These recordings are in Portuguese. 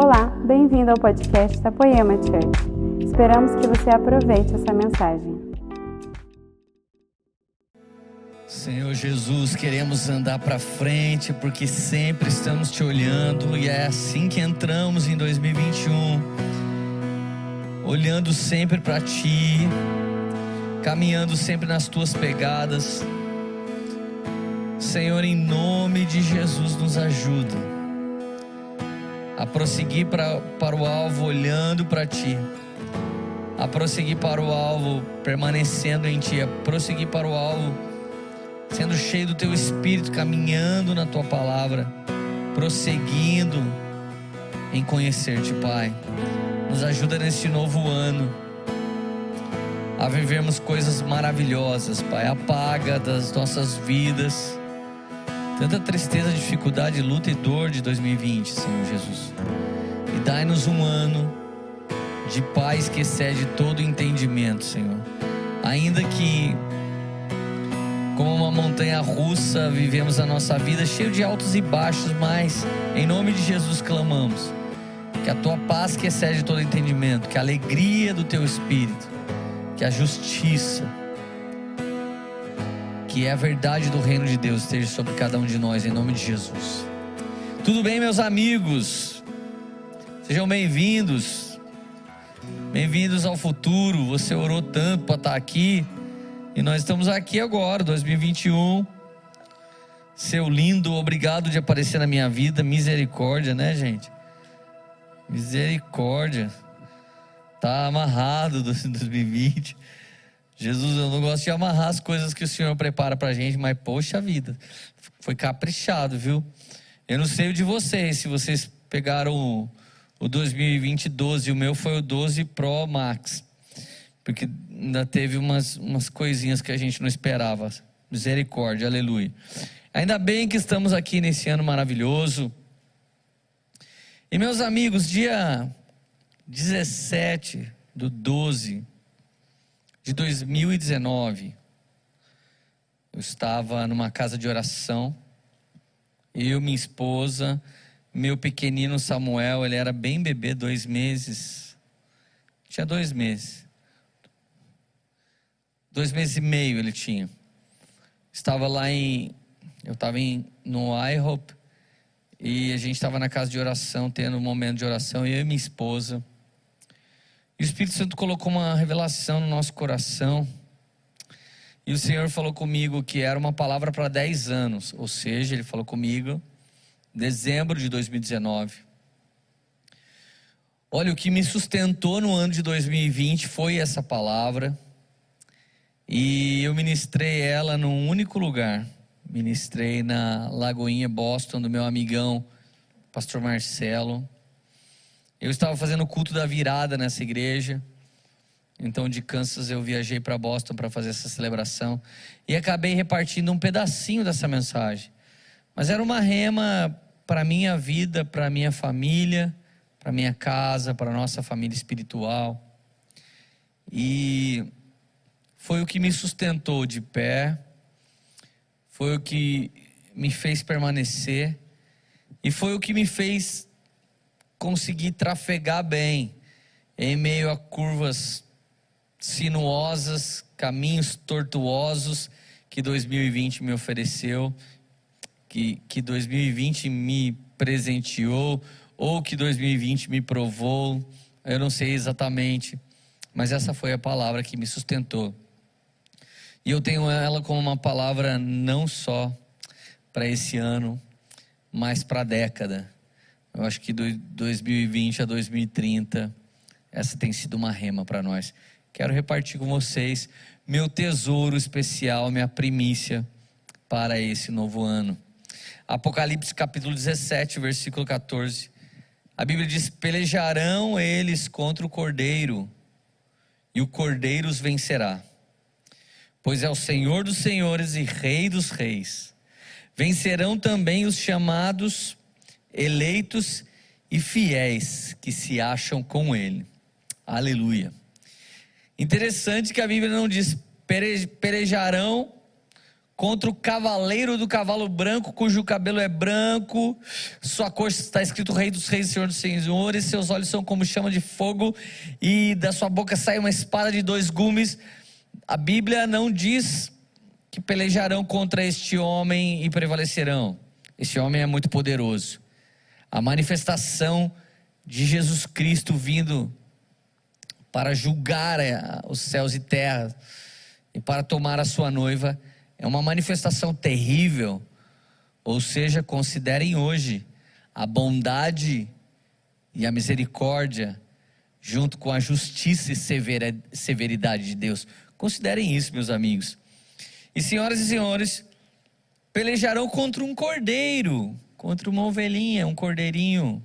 Olá, bem-vindo ao podcast da Poema Church. Esperamos que você aproveite essa mensagem. Senhor Jesus, queremos andar para frente porque sempre estamos te olhando e é assim que entramos em 2021, olhando sempre para ti, caminhando sempre nas tuas pegadas. Senhor, em nome de Jesus, nos ajuda a prosseguir pra, para o alvo olhando para Ti, a prosseguir para o alvo permanecendo em Ti, a prosseguir para o alvo sendo cheio do Teu Espírito, caminhando na Tua palavra, prosseguindo em conhecer-te, Pai. Nos ajuda neste novo ano a vivermos coisas maravilhosas, Pai. Apaga das nossas vidas tanta tristeza, dificuldade, luta e dor de 2020, Senhor Jesus. E dai-nos um ano de paz que excede todo entendimento, Senhor. Ainda que, como uma montanha russa, vivemos a nossa vida cheio de altos e baixos, mas em nome de Jesus clamamos. Que a tua paz que excede todo entendimento, que a alegria do teu espírito, que a justiça, que a verdade do reino de Deus esteja sobre cada um de nós, em nome de Jesus. Tudo bem, meus amigos? Sejam bem-vindos. Bem-vindos ao futuro. Você orou tanto para estar aqui e nós estamos aqui agora, 2021. Seu lindo, obrigado de aparecer na minha vida. Misericórdia, né, gente? Misericórdia. Tá amarrado 2020. Jesus, eu não gosto de amarrar as coisas que o Senhor prepara pra gente, mas poxa vida, foi caprichado, viu? Eu não sei o de vocês, se vocês pegaram o, o 2020 12, o meu foi o 12 Pro Max, porque ainda teve umas, umas coisinhas que a gente não esperava. Misericórdia, aleluia. Ainda bem que estamos aqui nesse ano maravilhoso. E meus amigos, dia 17 do 12 de 2019, eu estava numa casa de oração, eu, minha esposa, meu pequenino Samuel, ele era bem bebê, dois meses, tinha dois meses, dois meses e meio ele tinha. Estava lá em, eu estava em, no IHOP, e a gente estava na casa de oração, tendo um momento de oração, eu e minha esposa. E o Espírito Santo colocou uma revelação no nosso coração. E o Senhor falou comigo que era uma palavra para 10 anos. Ou seja, Ele falou comigo, dezembro de 2019. Olha, o que me sustentou no ano de 2020 foi essa palavra. E eu ministrei ela num único lugar. Ministrei na Lagoinha Boston, do meu amigão, Pastor Marcelo. Eu estava fazendo o culto da virada nessa igreja. Então, de Kansas, eu viajei para Boston para fazer essa celebração. E acabei repartindo um pedacinho dessa mensagem. Mas era uma rema para minha vida, para minha família, para minha casa, para nossa família espiritual. E foi o que me sustentou de pé, foi o que me fez permanecer, e foi o que me fez conseguir trafegar bem em meio a curvas sinuosas, caminhos tortuosos que 2020 me ofereceu, que, que 2020 me presenteou, ou que 2020 me provou, eu não sei exatamente, mas essa foi a palavra que me sustentou. E eu tenho ela como uma palavra não só para esse ano, mas para a década. Eu acho que de 2020 a 2030, essa tem sido uma rema para nós. Quero repartir com vocês meu tesouro especial, minha primícia para esse novo ano. Apocalipse capítulo 17, versículo 14. A Bíblia diz: Pelejarão eles contra o cordeiro, e o cordeiro os vencerá. Pois é o Senhor dos senhores e Rei dos reis. Vencerão também os chamados eleitos e fiéis que se acham com Ele. Aleluia. Interessante que a Bíblia não diz perejarão contra o cavaleiro do cavalo branco, cujo cabelo é branco, sua cor está escrito Rei dos Reis, Senhor dos Senhores, seus olhos são como chama de fogo, e da sua boca sai uma espada de dois gumes. A Bíblia não diz que pelejarão contra este homem e prevalecerão. Este homem é muito poderoso. A manifestação de Jesus Cristo vindo para julgar eh, os céus e terra e para tomar a sua noiva é uma manifestação terrível. Ou seja, considerem hoje a bondade e a misericórdia, junto com a justiça e severidade de Deus. Considerem isso, meus amigos. E senhoras e senhores, pelejarão contra um cordeiro, contra uma ovelhinha, um cordeirinho,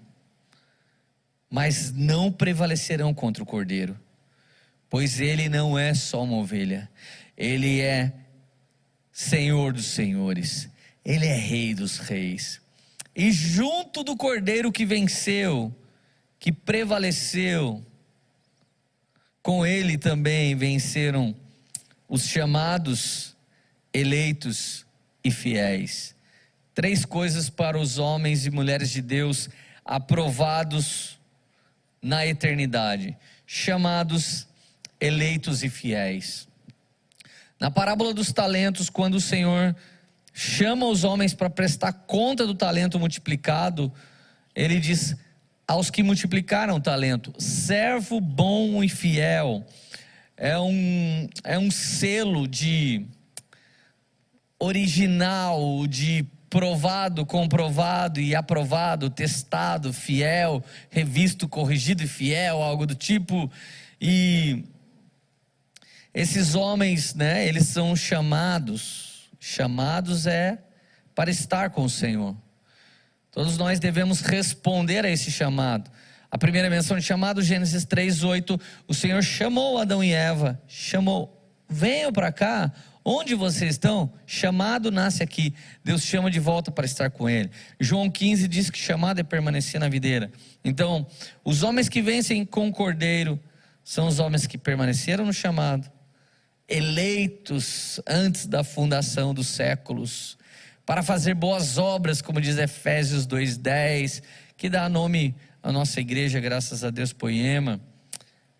mas não prevalecerão contra o cordeiro, pois ele não é só uma ovelha, ele é Senhor dos senhores, Ele é Rei dos reis. E junto do cordeiro que venceu, que prevaleceu, com ele também venceram os chamados, eleitos e fiéis. Três coisas para os homens e mulheres de Deus aprovados na eternidade: chamados, eleitos e fiéis. Na parábola dos talentos, quando o Senhor chama os homens para prestar conta do talento multiplicado, ele diz aos que multiplicaram o talento: servo bom e fiel. É um, é um selo de original, de provado, comprovado e aprovado, testado, fiel, revisto, corrigido e fiel, algo do tipo. E esses homens, né, eles são chamados, chamados é para estar com o Senhor. Todos nós devemos responder a esse chamado. A primeira menção de chamado, Gênesis 3:8, o Senhor chamou Adão e Eva, chamou, venham para cá, onde vocês estão? Chamado nasce aqui. Deus chama de volta para estar com ele. João 15 diz que chamado é permanecer na videira. Então, os homens que vencem com o cordeiro são os homens que permaneceram no chamado eleitos antes da fundação dos séculos, para fazer boas obras, como diz Efésios 2:10, que dá nome à nossa igreja, graças a Deus, Poema,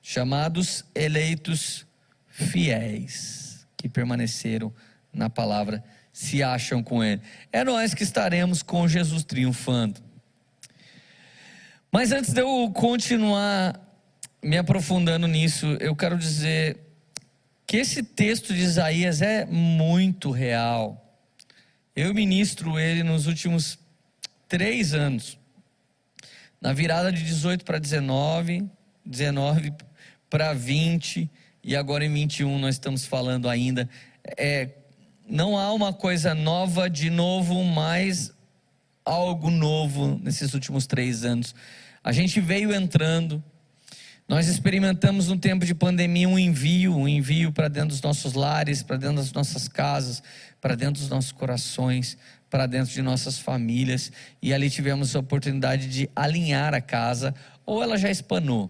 chamados eleitos fiéis, que permaneceram na palavra, se acham com ele. É nós que estaremos com Jesus triunfando. Mas antes de eu continuar me aprofundando nisso, eu quero dizer que esse texto de Isaías é muito real. Eu ministro ele nos últimos três anos. Na virada de 18 para 19, 19 para 20, e agora em 21 nós estamos falando ainda. É, não há uma coisa nova de novo, mas algo novo nesses últimos três anos. A gente veio entrando, nós experimentamos no tempo de pandemia um envio, um envio para dentro dos nossos lares, para dentro das nossas casas, para dentro dos nossos corações, para dentro de nossas famílias, e ali tivemos a oportunidade de alinhar a casa, ou ela já espanou,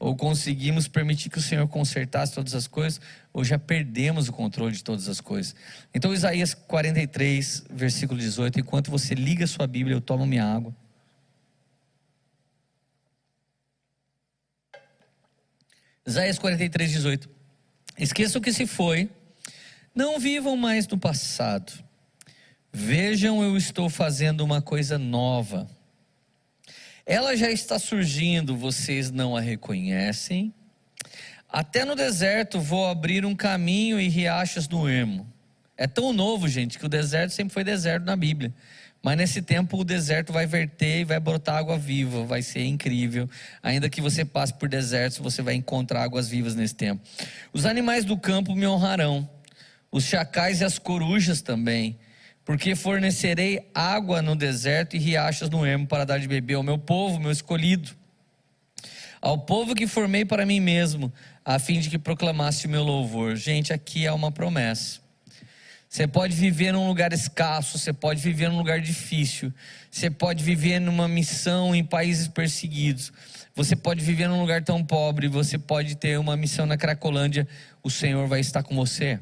ou conseguimos permitir que o Senhor consertasse todas as coisas, ou já perdemos o controle de todas as coisas. Então, Isaías 43, versículo 18: enquanto você liga sua Bíblia, eu tomo minha água. Isaías 43, 18. Esqueça o que se foi, não vivam mais no passado. Vejam, eu estou fazendo uma coisa nova. Ela já está surgindo, vocês não a reconhecem. Até no deserto vou abrir um caminho e riachos no ermo. É tão novo, gente, que o deserto sempre foi deserto na Bíblia. Mas nesse tempo o deserto vai verter e vai brotar água viva, vai ser incrível. Ainda que você passe por desertos, você vai encontrar águas vivas nesse tempo. Os animais do campo me honrarão, os chacais e as corujas também, porque fornecerei água no deserto e riachos no ermo para dar de beber ao meu povo, meu escolhido. Ao povo que formei para mim mesmo, a fim de que proclamasse o meu louvor. Gente, aqui é uma promessa. Você pode viver num lugar escasso, você pode viver num lugar difícil, você pode viver numa missão em países perseguidos, você pode viver num lugar tão pobre, você pode ter uma missão na Cracolândia, o Senhor vai estar com você.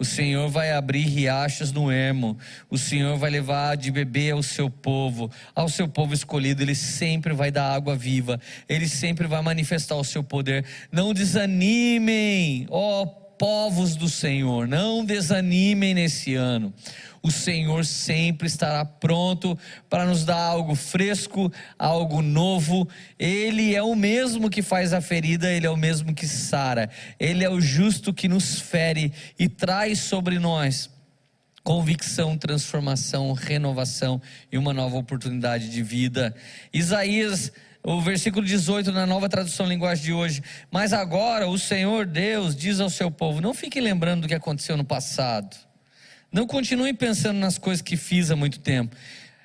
O Senhor vai abrir riachos no ermo. O Senhor vai levar de beber ao seu povo, ao seu povo escolhido. Ele sempre vai dar água viva. Ele sempre vai manifestar o seu poder. Não desanimem, ó povos do Senhor. Não desanimem nesse ano o Senhor sempre estará pronto para nos dar algo fresco, algo novo. Ele é o mesmo que faz a ferida, ele é o mesmo que sara. Ele é o justo que nos fere e traz sobre nós convicção, transformação, renovação e uma nova oportunidade de vida. Isaías o versículo 18 na nova tradução linguagem de hoje. Mas agora o Senhor Deus diz ao seu povo: não fique lembrando do que aconteceu no passado. Não continue pensando nas coisas que fiz há muito tempo.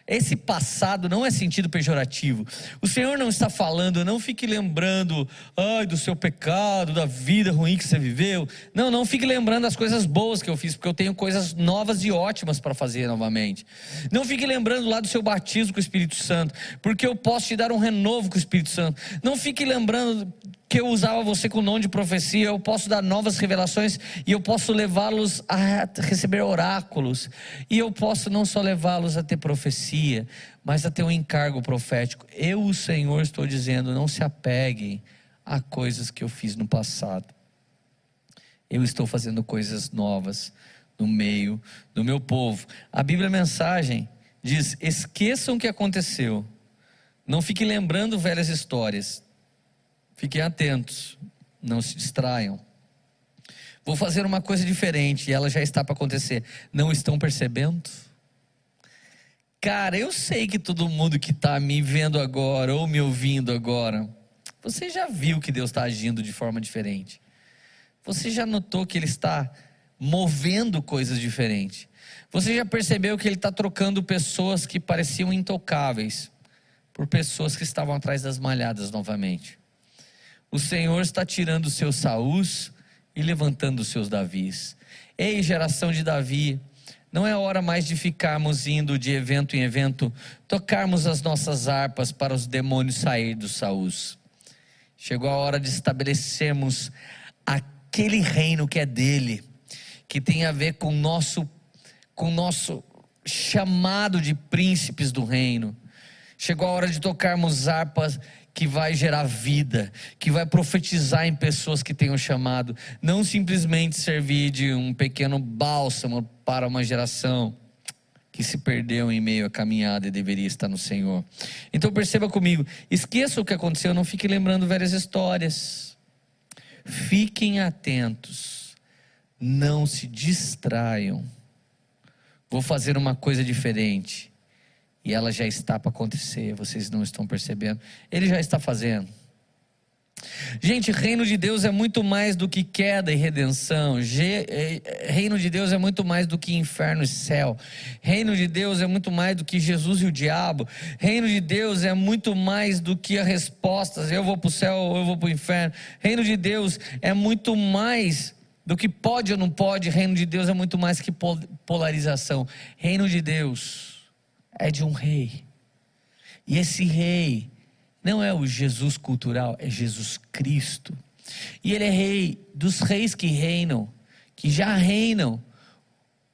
Esse passado não é sentido pejorativo. O Senhor não está falando, não fique lembrando, ai, do seu pecado, da vida ruim que você viveu. Não, não fique lembrando das coisas boas que eu fiz, porque eu tenho coisas novas e ótimas para fazer novamente. Não fique lembrando lá do seu batismo com o Espírito Santo, porque eu posso te dar um renovo com o Espírito Santo. Não fique lembrando que eu usava você com o nome de profecia, eu posso dar novas revelações e eu posso levá-los a receber oráculos, e eu posso não só levá-los a ter profecia, mas a ter um encargo profético. Eu, o Senhor, estou dizendo: não se apeguem a coisas que eu fiz no passado. Eu estou fazendo coisas novas no meio do meu povo. A Bíblia Mensagem diz: esqueçam o que aconteceu. Não fiquem lembrando velhas histórias. Fiquem atentos, não se distraiam. Vou fazer uma coisa diferente e ela já está para acontecer. Não estão percebendo? Cara, eu sei que todo mundo que está me vendo agora ou me ouvindo agora, você já viu que Deus está agindo de forma diferente. Você já notou que Ele está movendo coisas diferentes. Você já percebeu que Ele está trocando pessoas que pareciam intocáveis por pessoas que estavam atrás das malhadas novamente. O Senhor está tirando os seus Saús e levantando os seus Davis. Ei, geração de Davi, não é hora mais de ficarmos indo de evento em evento, tocarmos as nossas harpas para os demônios sair dos Saús. Chegou a hora de estabelecermos aquele reino que é dele, que tem a ver com nosso, com nosso chamado de príncipes do reino. Chegou a hora de tocarmos harpas que vai gerar vida, que vai profetizar em pessoas que tenham chamado, não simplesmente servir de um pequeno bálsamo para uma geração que se perdeu em meio à caminhada e deveria estar no Senhor. Então perceba comigo, esqueça o que aconteceu, não fique lembrando velhas histórias. Fiquem atentos, não se distraiam. Vou fazer uma coisa diferente e ela já está para acontecer, vocês não estão percebendo. Ele já está fazendo. Gente, reino de Deus é muito mais do que queda e redenção. É, reino de Deus é muito mais do que inferno e céu. Reino de Deus é muito mais do que Jesus e o diabo. Reino de Deus é muito mais do que as respostas: eu vou para o céu ou eu vou para o inferno. Reino de Deus é muito mais do que pode ou não pode. Reino de Deus é muito mais que polarização. Reino de Deus é de um rei. E esse rei não é o Jesus cultural, é Jesus Cristo. E ele é rei dos reis que reinam, que já reinam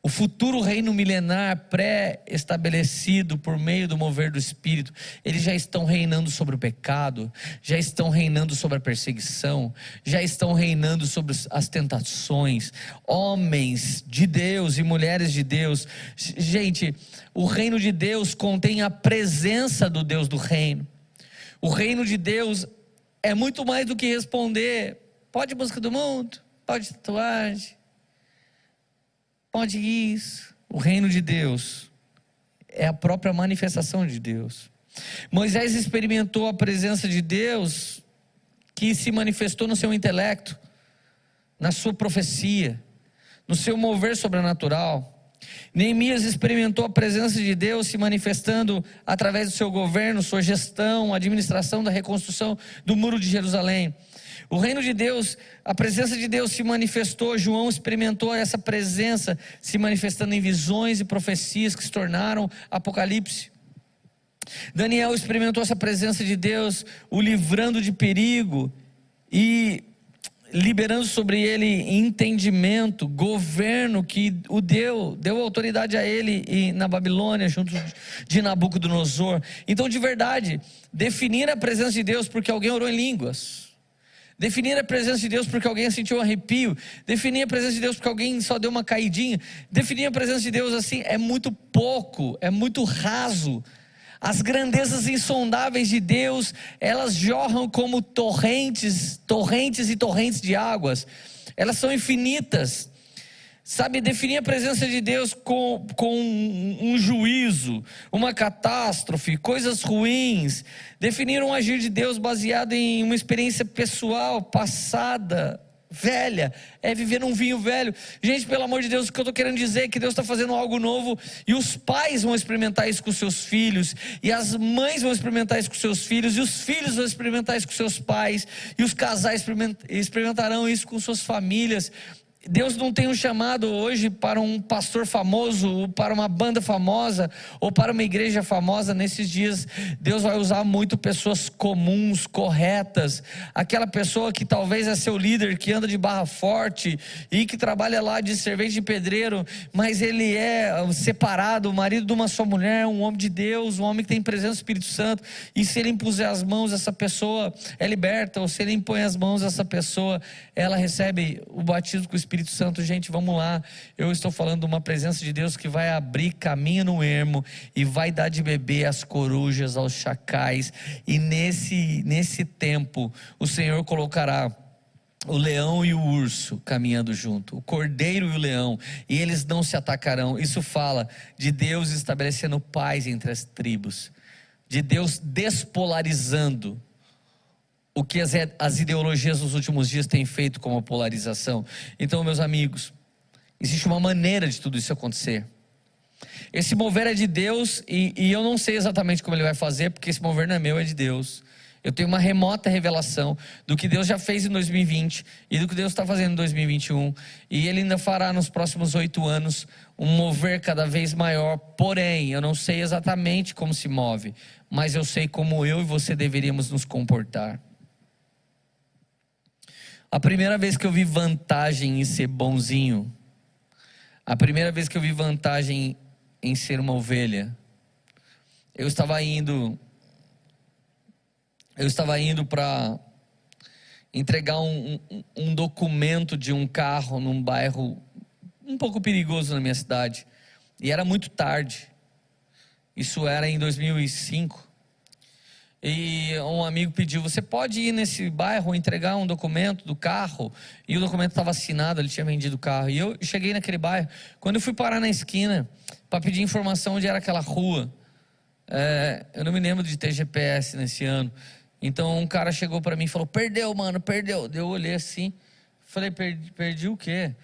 o futuro reino milenar pré-estabelecido por meio do mover do Espírito, eles já estão reinando sobre o pecado, já estão reinando sobre a perseguição, já estão reinando sobre as tentações. Homens de Deus e mulheres de Deus. Gente, o reino de Deus contém a presença do Deus do reino. O reino de Deus é muito mais do que responder: pode busca do mundo, pode tatuagem Pode isso. O reino de Deus é a própria manifestação de Deus. Moisés experimentou a presença de Deus que se manifestou no seu intelecto, na sua profecia, no seu mover sobrenatural. Neemias experimentou a presença de Deus se manifestando através do seu governo, sua gestão, administração da reconstrução do muro de Jerusalém. O reino de Deus, a presença de Deus se manifestou, João experimentou essa presença se manifestando em visões e profecias que se tornaram Apocalipse. Daniel experimentou essa presença de Deus, o livrando de perigo e liberando sobre ele entendimento, governo que o deu, deu autoridade a ele na Babilônia, junto de Nabucodonosor. Então, de verdade, definir a presença de Deus porque alguém orou em línguas. Definir a presença de Deus porque alguém sentiu um arrepio. Definir a presença de Deus porque alguém só deu uma caidinha. Definir a presença de Deus assim é muito pouco, é muito raso. As grandezas insondáveis de Deus, elas jorram como torrentes, torrentes e torrentes de águas. Elas são infinitas. Sabe, definir a presença de Deus com, com um, um juízo, uma catástrofe, coisas ruins. Definir um agir de Deus baseado em uma experiência pessoal, passada, velha, é viver num vinho velho. Gente, pelo amor de Deus, o que eu estou querendo dizer é que Deus está fazendo algo novo e os pais vão experimentar isso com seus filhos, e as mães vão experimentar isso com seus filhos, e os filhos vão experimentar isso com seus pais, e os casais experimentarão isso com suas famílias. Deus não tem um chamado hoje para um pastor famoso, ou para uma banda famosa, ou para uma igreja famosa. Nesses dias, Deus vai usar muito pessoas comuns, corretas. Aquela pessoa que talvez é seu líder, que anda de barra forte e que trabalha lá de servente de pedreiro, mas ele é separado, o marido de uma só mulher, um homem de Deus, um homem que tem presença do Espírito Santo. E se ele impuser as mãos, essa pessoa é liberta, ou se ele impõe as mãos, essa pessoa, ela recebe o batismo com o Espírito Espírito Santo, gente, vamos lá. Eu estou falando de uma presença de Deus que vai abrir caminho no ermo e vai dar de beber às corujas, aos chacais. E nesse, nesse tempo, o Senhor colocará o leão e o urso caminhando junto, o cordeiro e o leão, e eles não se atacarão. Isso fala de Deus estabelecendo paz entre as tribos, de Deus despolarizando o que as, as ideologias nos últimos dias têm feito com a polarização. Então, meus amigos, existe uma maneira de tudo isso acontecer. Esse mover é de Deus e, e, eu não sei exatamente como ele vai fazer, porque esse mover não é meu, é de Deus. Eu tenho uma remota revelação do que Deus já fez em 2020 e do que Deus está fazendo em 2021. E Ele ainda fará nos próximos oito anos um mover cada vez maior. Porém, eu não sei exatamente como se move, mas eu sei como eu e você deveríamos nos comportar. A primeira vez que eu vi vantagem em ser bonzinho, a primeira vez que eu vi vantagem em ser uma ovelha, eu estava indo, eu estava indo para entregar um, um, um, documento de um carro num bairro um pouco perigoso na minha cidade. E era muito tarde. Isso era em 2005. E um amigo pediu: Você pode ir nesse bairro entregar um documento do carro? E o documento estava assinado, ele tinha vendido o carro. E eu cheguei naquele bairro. Quando eu fui parar na esquina para pedir informação onde era aquela rua, é, eu não me lembro de ter GPS nesse ano. Então um cara chegou para mim e falou: Perdeu, mano, perdeu. Eu olhei assim, falei: Perdi, perdi o quê?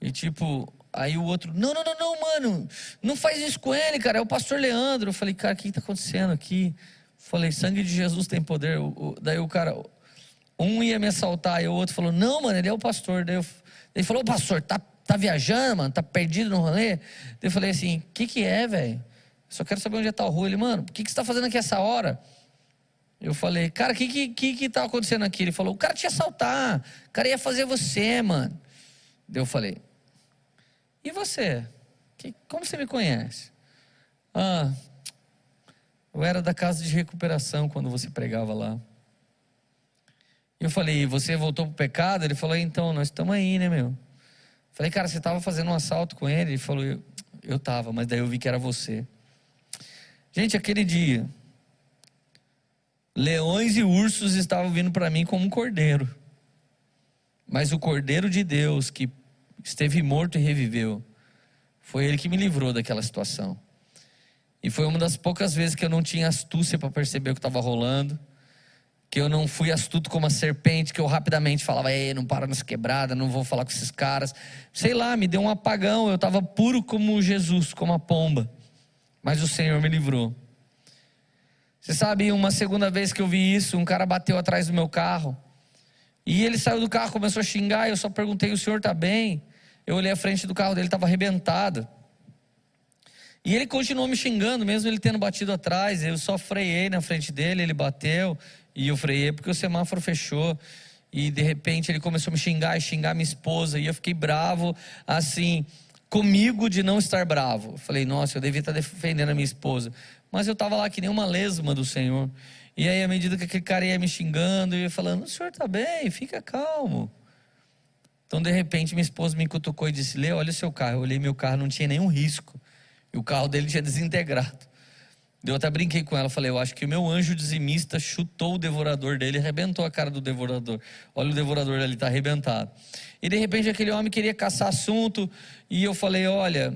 E tipo, Aí o outro, não, não, não, não, mano, não faz isso com ele, cara, é o pastor Leandro. Eu falei, cara, o que está acontecendo aqui? Falei, sangue de Jesus tem poder. O, daí o cara, um ia me assaltar e o outro falou, não, mano, ele é o pastor. Daí eu, ele falou, pastor, tá, tá viajando, mano, tá perdido no rolê? Daí eu falei assim, o que que é, velho? Só quero saber onde é tal rua. Ele, mano, o que que você tá fazendo aqui essa hora? Eu falei, cara, o que, que, que, que tá acontecendo aqui? Ele falou, o cara te assaltar, o cara ia fazer você, mano. Daí eu falei, e você? Que, como você me conhece? Ah, eu era da casa de recuperação quando você pregava lá. Eu falei, você voltou pro pecado? Ele falou, então, nós estamos aí, né, meu? Falei, cara, você estava fazendo um assalto com ele? Ele falou, eu, eu tava, mas daí eu vi que era você. Gente, aquele dia, leões e ursos estavam vindo para mim como um cordeiro. Mas o cordeiro de Deus, que esteve morto e reviveu, foi ele que me livrou daquela situação. E foi uma das poucas vezes que eu não tinha astúcia para perceber o que estava rolando. Que eu não fui astuto como a serpente, que eu rapidamente falava, ei, não para nessa quebrada, não vou falar com esses caras. Sei lá, me deu um apagão, eu estava puro como Jesus, como a pomba. Mas o Senhor me livrou. Você sabe, uma segunda vez que eu vi isso, um cara bateu atrás do meu carro. E ele saiu do carro, começou a xingar, eu só perguntei, o senhor está bem? Eu olhei a frente do carro dele, estava arrebentado. E ele continuou me xingando, mesmo ele tendo batido atrás. Eu só freiei na frente dele, ele bateu e eu freiei porque o semáforo fechou. E de repente ele começou a me xingar e xingar minha esposa. E eu fiquei bravo, assim, comigo de não estar bravo. Falei, nossa, eu devia estar defendendo a minha esposa. Mas eu estava lá que nem uma lesma do Senhor. E aí, à medida que aquele cara ia me xingando, eu ia falando: o senhor está bem, fica calmo. Então, de repente, minha esposa me cutucou e disse: Lê, olha o seu carro. Eu olhei meu carro, não tinha nenhum risco. E o carro dele tinha desintegrado. Eu até brinquei com ela, falei: Eu acho que o meu anjo dizimista chutou o devorador dele, arrebentou a cara do devorador. Olha, o devorador ali está arrebentado. E de repente, aquele homem queria caçar assunto. E eu falei: Olha,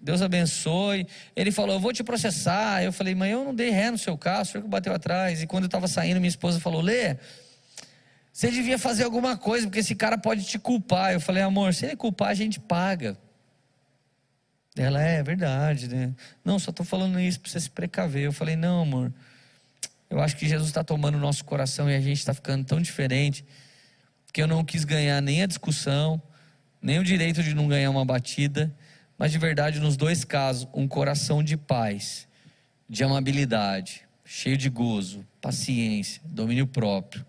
Deus abençoe. Ele falou: Eu vou te processar. Eu falei: Mas eu não dei ré no seu carro, o senhor que bateu atrás. E quando eu estava saindo, minha esposa falou: Lê, você devia fazer alguma coisa, porque esse cara pode te culpar. Eu falei: Amor, se ele culpar, a gente paga. Ela é, é verdade, né? Não, só estou falando isso para você se precaver. Eu falei: Não, amor. Eu acho que Jesus está tomando o nosso coração e a gente está ficando tão diferente que eu não quis ganhar nem a discussão, nem o direito de não ganhar uma batida. Mas de verdade, nos dois casos, um coração de paz, de amabilidade, cheio de gozo, paciência, domínio próprio,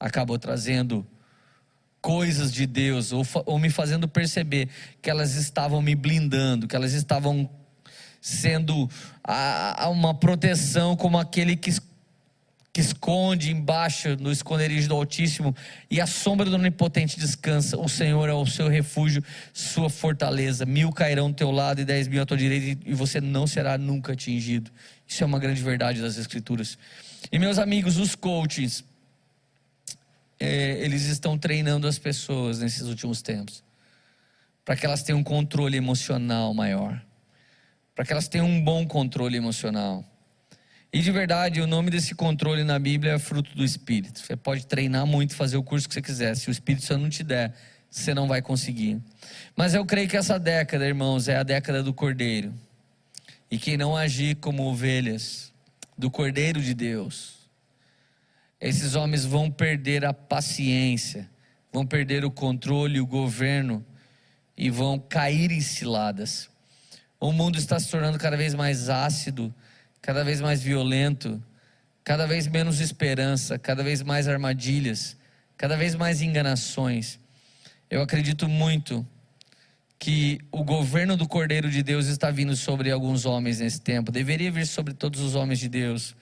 acabou trazendo coisas de Deus, ou, ou me fazendo perceber que elas estavam me blindando, que elas estavam sendo a, a uma proteção como aquele que que esconde embaixo no esconderijo do Altíssimo, e a sombra do Onipotente descansa. O Senhor é o seu refúgio, sua fortaleza. Mil cairão ao teu lado e dez mil à tua direita, e você não será nunca atingido. Isso é uma grande verdade das Escrituras. E meus amigos, os coaches, é, eles estão treinando as pessoas nesses últimos tempos, para que elas tenham um controle emocional maior, para que elas tenham um bom controle emocional. E de verdade, o nome desse controle na Bíblia é fruto do Espírito. Você pode treinar muito, fazer o curso que você quiser. Se o Espírito Santo não te der, você não vai conseguir. Mas eu creio que essa década, irmãos, é a década do Cordeiro. E quem não agir como ovelhas do Cordeiro de Deus, esses homens vão perder a paciência, vão perder o controle, o governo e vão cair em ciladas. O mundo está se tornando cada vez mais ácido cada vez mais violento, cada vez menos esperança, cada vez mais armadilhas, cada vez mais enganações. Eu acredito muito que o governo do Cordeiro de Deus está vindo sobre alguns homens nesse tempo. Deveria vir sobre todos os homens de Deus,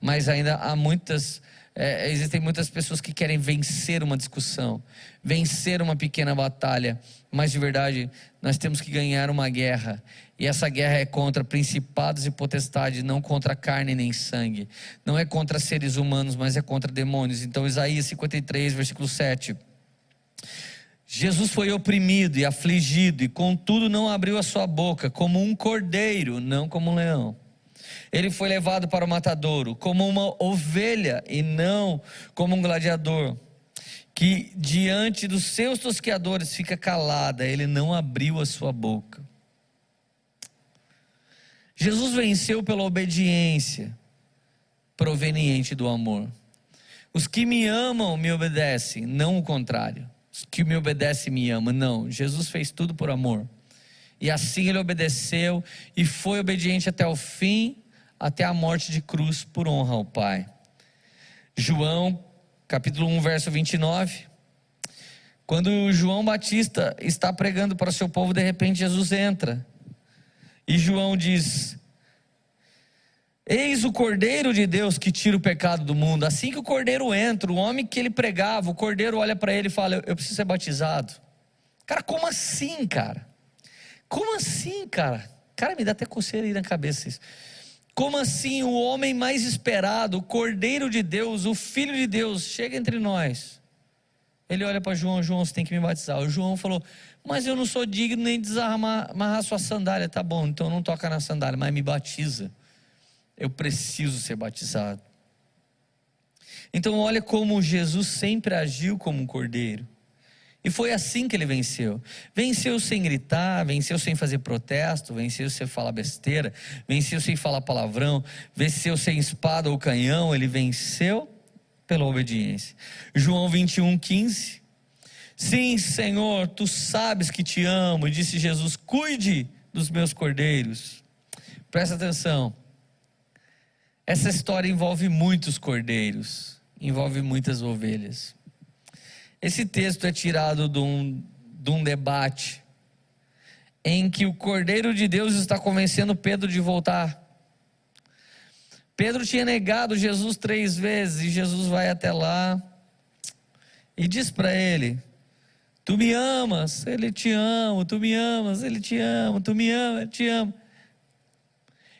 mas ainda há muitas é, existem muitas pessoas que querem vencer uma discussão, vencer uma pequena batalha, mas de verdade nós temos que ganhar uma guerra, e essa guerra é contra principados e potestades, não contra carne nem sangue, não é contra seres humanos, mas é contra demônios. Então, Isaías 53, versículo 7. Jesus foi oprimido e afligido, e contudo não abriu a sua boca, como um cordeiro, não como um leão. Ele foi levado para o matadouro como uma ovelha e não como um gladiador, que diante dos seus tosqueadores fica calada, ele não abriu a sua boca. Jesus venceu pela obediência proveniente do amor. Os que me amam me obedecem, não o contrário. Os que me obedecem me amam, não. Jesus fez tudo por amor. E assim ele obedeceu e foi obediente até o fim até a morte de cruz por honra ao Pai. João, capítulo 1, verso 29. Quando João Batista está pregando para seu povo, de repente Jesus entra. E João diz: Eis o Cordeiro de Deus que tira o pecado do mundo. Assim que o Cordeiro entra, o homem que ele pregava, o Cordeiro olha para ele e fala: Eu preciso ser batizado. Cara, como assim, cara? Como assim, cara? Cara, me dá até coceira aí na cabeça isso. Como assim o homem mais esperado, o Cordeiro de Deus, o Filho de Deus, chega entre nós? Ele olha para João, João, você tem que me batizar. O João falou, mas eu não sou digno nem de desamarrar sua sandália. Tá bom, então não toca na sandália, mas me batiza. Eu preciso ser batizado. Então olha como Jesus sempre agiu como um cordeiro. E foi assim que ele venceu. Venceu sem gritar, venceu sem fazer protesto, venceu sem falar besteira, venceu sem falar palavrão, venceu sem espada ou canhão, ele venceu pela obediência. João 21, 15. Sim, Senhor, tu sabes que te amo, disse Jesus: cuide dos meus cordeiros. Presta atenção. Essa história envolve muitos cordeiros, envolve muitas ovelhas. Esse texto é tirado de um, de um debate em que o Cordeiro de Deus está convencendo Pedro de voltar. Pedro tinha negado Jesus três vezes e Jesus vai até lá e diz para ele: Tu me amas, ele te ama, tu me amas, ele te ama, tu me ama, ele te ama.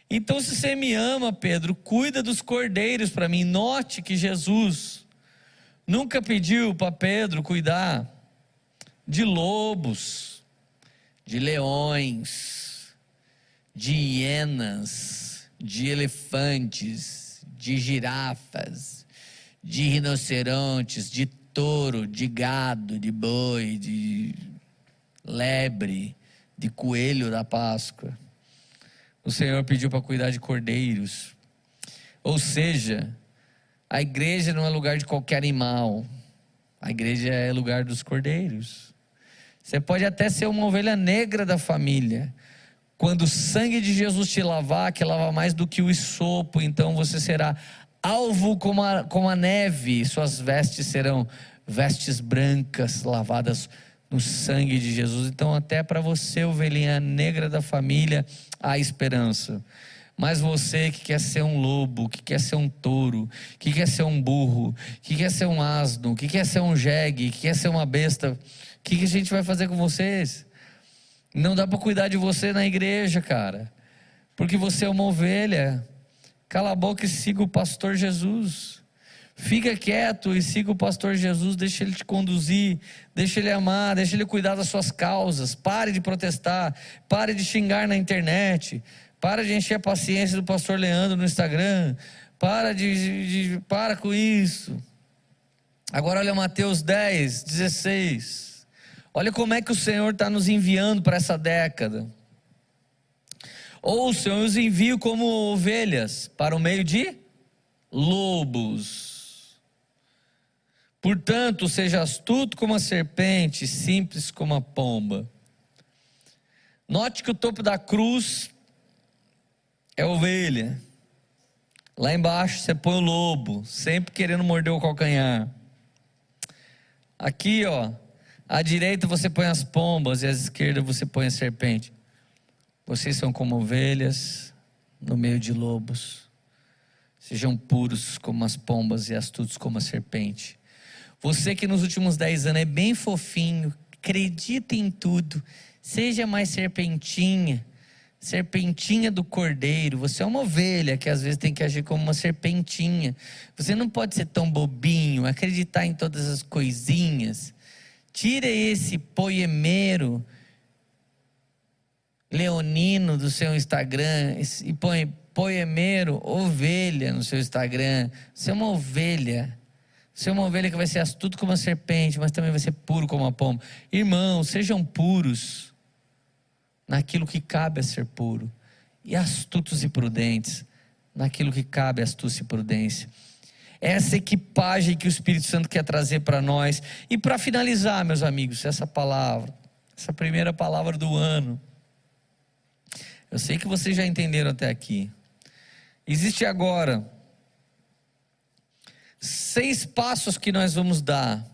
Então, se você me ama, Pedro, cuida dos cordeiros para mim. Note que Jesus nunca pediu para Pedro cuidar de lobos, de leões, de hienas, de elefantes, de girafas, de rinocerontes, de touro, de gado, de boi, de lebre, de coelho da Páscoa. O Senhor pediu para cuidar de cordeiros. Ou seja, a igreja não é lugar de qualquer animal. A igreja é lugar dos cordeiros. Você pode até ser uma ovelha negra da família. Quando o sangue de Jesus te lavar, que lava mais do que o isopo, então você será alvo como a, como a neve, suas vestes serão vestes brancas, lavadas no sangue de Jesus. Então, até para você, ovelhinha negra da família, há esperança. Mas você que quer ser um lobo, que quer ser um touro, que quer ser um burro, que quer ser um asno, que quer ser um jegue, que quer ser uma besta, o que, que a gente vai fazer com vocês? Não dá para cuidar de você na igreja, cara, porque você é uma ovelha. Cala a boca e siga o pastor Jesus. Fica quieto e siga o pastor Jesus, deixa ele te conduzir, deixa ele amar, deixa ele cuidar das suas causas. Pare de protestar, pare de xingar na internet, para de encher a paciência do pastor Leandro no Instagram, para de, de, para com isso. Agora olha Mateus 10, 16. Olha como é que o Senhor está nos enviando para essa década. Ouçam, eu os envio como ovelhas para o meio de lobos. Portanto, seja astuto como a serpente, simples como a pomba. Note que o topo da cruz é ovelha. Lá embaixo você põe o lobo, sempre querendo morder o calcanhar. Aqui, ó, à direita você põe as pombas e à esquerda você põe a serpente. Vocês são como ovelhas no meio de lobos. Sejam puros como as pombas e astutos como a serpente. Você que nos últimos dez anos é bem fofinho, acredita em tudo, seja mais serpentinha, serpentinha do cordeiro. Você é uma ovelha que às vezes tem que agir como uma serpentinha. Você não pode ser tão bobinho, acreditar em todas as coisinhas. Tira esse poemeiro leonino do seu Instagram e põe poemeiro ovelha no seu Instagram. Você é uma ovelha você é uma ovelha que vai ser astuto como a serpente, mas também vai ser puro como a pomba. Irmãos, sejam puros naquilo que cabe a ser puro, e astutos e prudentes naquilo que cabe a astúcia e prudência. Essa equipagem que o Espírito Santo quer trazer para nós. E para finalizar, meus amigos, essa palavra, essa primeira palavra do ano. Eu sei que vocês já entenderam até aqui. Existe agora seis passos que nós vamos dar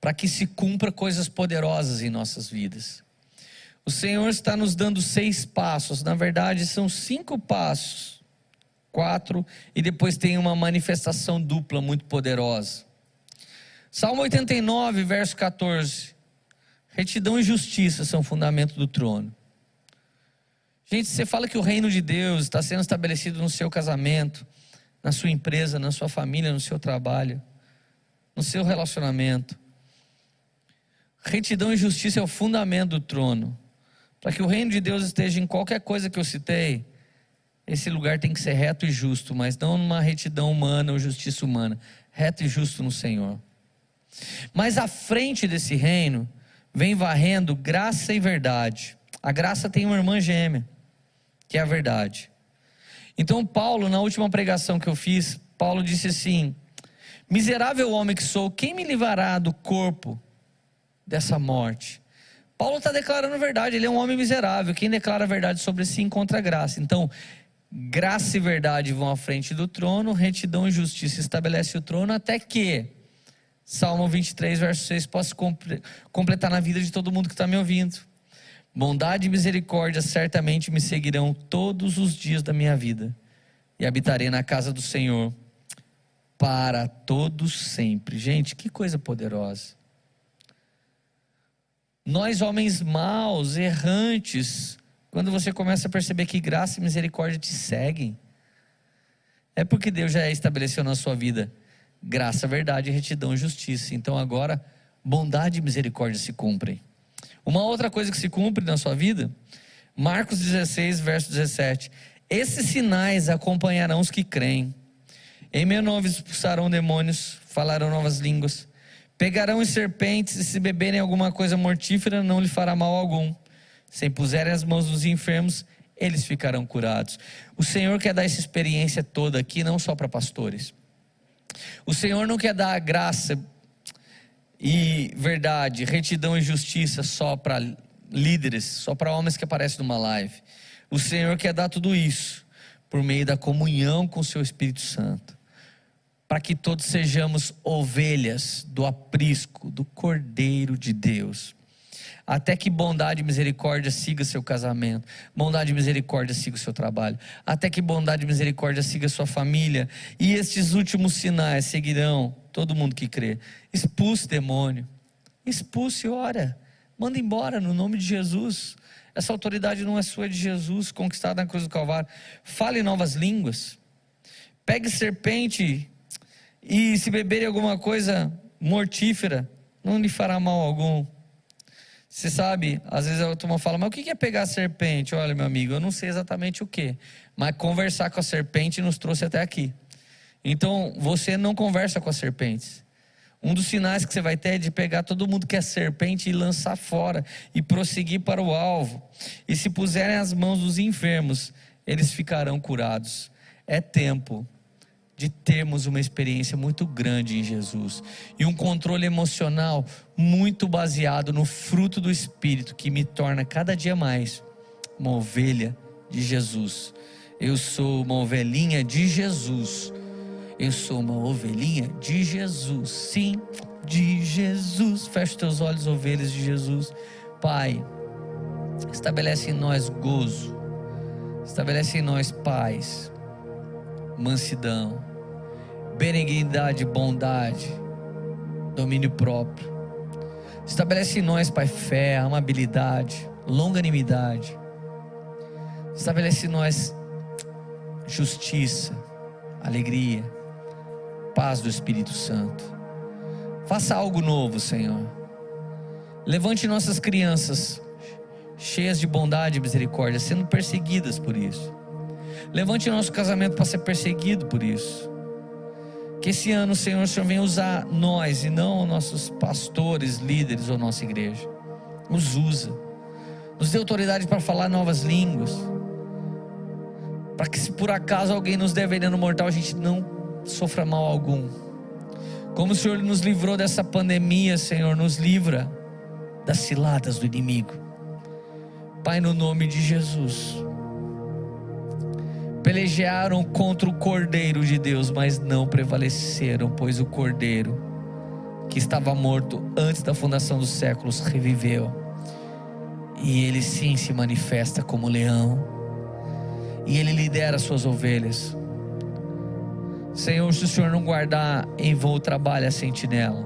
para que se cumpra coisas poderosas em nossas vidas. O Senhor está nos dando seis passos, na verdade são cinco passos, quatro, e depois tem uma manifestação dupla muito poderosa. Salmo 89, verso 14: Retidão e justiça são fundamento do trono. Gente, você fala que o reino de Deus está sendo estabelecido no seu casamento, na sua empresa, na sua família, no seu trabalho, no seu relacionamento. Retidão e justiça é o fundamento do trono. Para que o reino de Deus esteja em qualquer coisa que eu citei, esse lugar tem que ser reto e justo, mas não numa retidão humana ou justiça humana. Reto e justo no Senhor. Mas à frente desse reino, vem varrendo graça e verdade. A graça tem uma irmã gêmea, que é a verdade. Então, Paulo, na última pregação que eu fiz, Paulo disse assim: Miserável homem que sou, quem me livrará do corpo dessa morte? Paulo está declarando a verdade, ele é um homem miserável. Quem declara a verdade sobre si encontra graça. Então, graça e verdade vão à frente do trono, retidão e justiça estabelece o trono, até que Salmo 23, verso 6, possa completar na vida de todo mundo que está me ouvindo. Bondade e misericórdia certamente me seguirão todos os dias da minha vida, e habitarei na casa do Senhor para todos sempre. Gente, que coisa poderosa. Nós, homens maus, errantes, quando você começa a perceber que graça e misericórdia te seguem, é porque Deus já estabeleceu na sua vida graça, verdade, retidão e justiça. Então agora, bondade e misericórdia se cumprem. Uma outra coisa que se cumpre na sua vida, Marcos 16, verso 17. Esses sinais acompanharão os que creem. Em meu nome expulsarão demônios, falarão novas línguas, pegarão em serpentes, e se beberem alguma coisa mortífera, não lhe fará mal algum. Se impuserem as mãos dos enfermos, eles ficarão curados. O Senhor quer dar essa experiência toda aqui, não só para pastores. O Senhor não quer dar graça e verdade, retidão e justiça só para líderes, só para homens que aparecem numa live. O Senhor quer dar tudo isso por meio da comunhão com o seu Espírito Santo, para que todos sejamos ovelhas do aprisco, do Cordeiro de Deus. Até que bondade e misericórdia siga seu casamento, bondade e misericórdia siga o seu trabalho, até que bondade e misericórdia siga sua família, e estes últimos sinais seguirão todo mundo que crê. Expulse demônio, expulse, ora, manda embora no nome de Jesus. Essa autoridade não é sua, é de Jesus, conquistada na cruz do Calvário. Fale novas línguas, pegue serpente, e se beberem alguma coisa mortífera, não lhe fará mal algum. Você sabe, às vezes a turma fala, mas o que é pegar a serpente? Olha, meu amigo, eu não sei exatamente o que, mas conversar com a serpente nos trouxe até aqui. Então, você não conversa com as serpentes. Um dos sinais que você vai ter é de pegar todo mundo que é serpente e lançar fora e prosseguir para o alvo. E se puserem as mãos dos enfermos, eles ficarão curados. É tempo de termos uma experiência muito grande em Jesus e um controle emocional muito baseado no fruto do Espírito que me torna cada dia mais uma ovelha de Jesus. Eu sou uma ovelhinha de Jesus. Eu sou uma ovelhinha de Jesus. Sim, de Jesus. Feche teus olhos, ovelhas de Jesus. Pai, estabelece em nós gozo. Estabelece em nós paz mansidão, benignidade, bondade, domínio próprio. Estabelece em nós, Pai, fé, amabilidade, longanimidade. Estabelece em nós justiça, alegria, paz do Espírito Santo. Faça algo novo, Senhor. Levante nossas crianças cheias de bondade e misericórdia, sendo perseguidas por isso. Levante nosso casamento para ser perseguido por isso. Que esse ano, Senhor, o Senhor venha usar nós e não nossos pastores, líderes ou nossa igreja. Nos usa. Nos dê autoridade para falar novas línguas. Para que se por acaso alguém nos der veneno mortal, a gente não sofra mal algum. Como o Senhor nos livrou dessa pandemia, Senhor, nos livra das ciladas do inimigo. Pai, no nome de Jesus pelejaram contra o Cordeiro de Deus, mas não prevaleceram, pois o Cordeiro, que estava morto antes da fundação dos séculos, reviveu. E ele sim se manifesta como leão, e ele lidera suas ovelhas. Senhor, se o Senhor não guardar em vão trabalha a sentinela,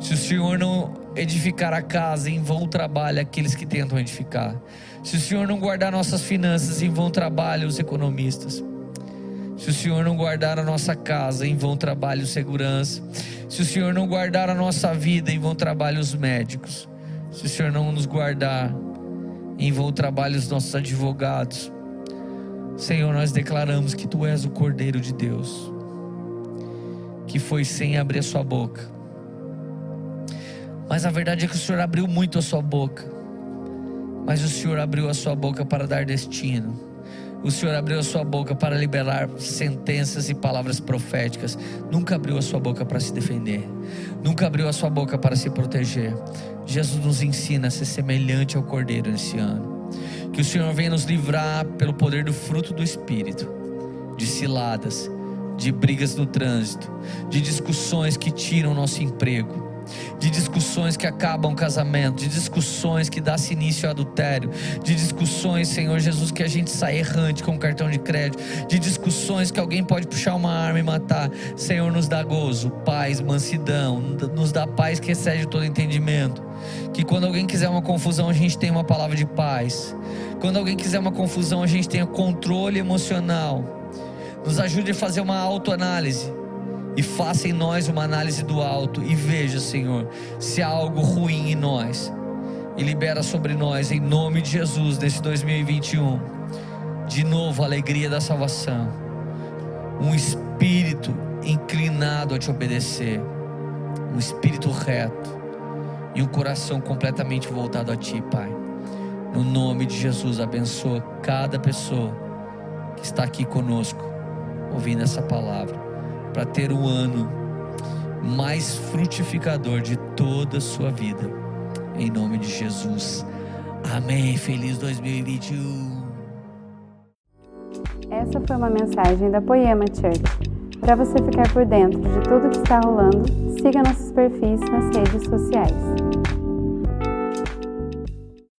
se o Senhor não edificar a casa, em vão trabalha aqueles que tentam edificar. Se o Senhor não guardar nossas finanças, em vão trabalham os economistas. Se o Senhor não guardar a nossa casa, em vão trabalha o segurança. Se o Senhor não guardar a nossa vida, em vão trabalha os médicos. Se o Senhor não nos guardar, em vão trabalha os nossos advogados. Senhor, nós declaramos que Tu és o Cordeiro de Deus, que foi sem abrir a sua boca. Mas a verdade é que o Senhor abriu muito a sua boca mas o Senhor abriu a sua boca para dar destino. O Senhor abriu a sua boca para liberar sentenças e palavras proféticas. Nunca abriu a sua boca para se defender. Nunca abriu a sua boca para se proteger. Jesus nos ensina a ser semelhante ao Cordeiro nesse ano. Que o Senhor venha nos livrar pelo poder do fruto do Espírito, de ciladas, de brigas no trânsito, de discussões que tiram nosso emprego, de discussões que acabam o casamento, de discussões que dá início ao adultério, de discussões, Senhor Jesus, que a gente sai errante com cartão de crédito, de discussões que alguém pode puxar uma arma e matar. Senhor, nos dá gozo, paz, mansidão, nos dá paz que excede todo entendimento. Que quando alguém quiser uma confusão, a gente tenha uma palavra de paz. Quando alguém quiser uma confusão, a gente tenha controle emocional. Nos ajude a fazer uma autoanálise e faça em nós uma análise do alto e veja, Senhor, se há algo ruim em nós e libera sobre nós em nome de Jesus nesse 2021. De novo, a alegria da salvação. Um espírito inclinado a te obedecer, um espírito reto e um coração completamente voltado a ti, Pai. No nome de Jesus, abençoa cada pessoa que está aqui conosco, ouvindo essa palavra para ter um ano mais frutificador de toda a sua vida. Em nome de Jesus. Amém. Feliz 2021. Essa foi uma mensagem da Poema Church. Para você ficar por dentro de tudo que está rolando, siga nossos perfis nas redes sociais.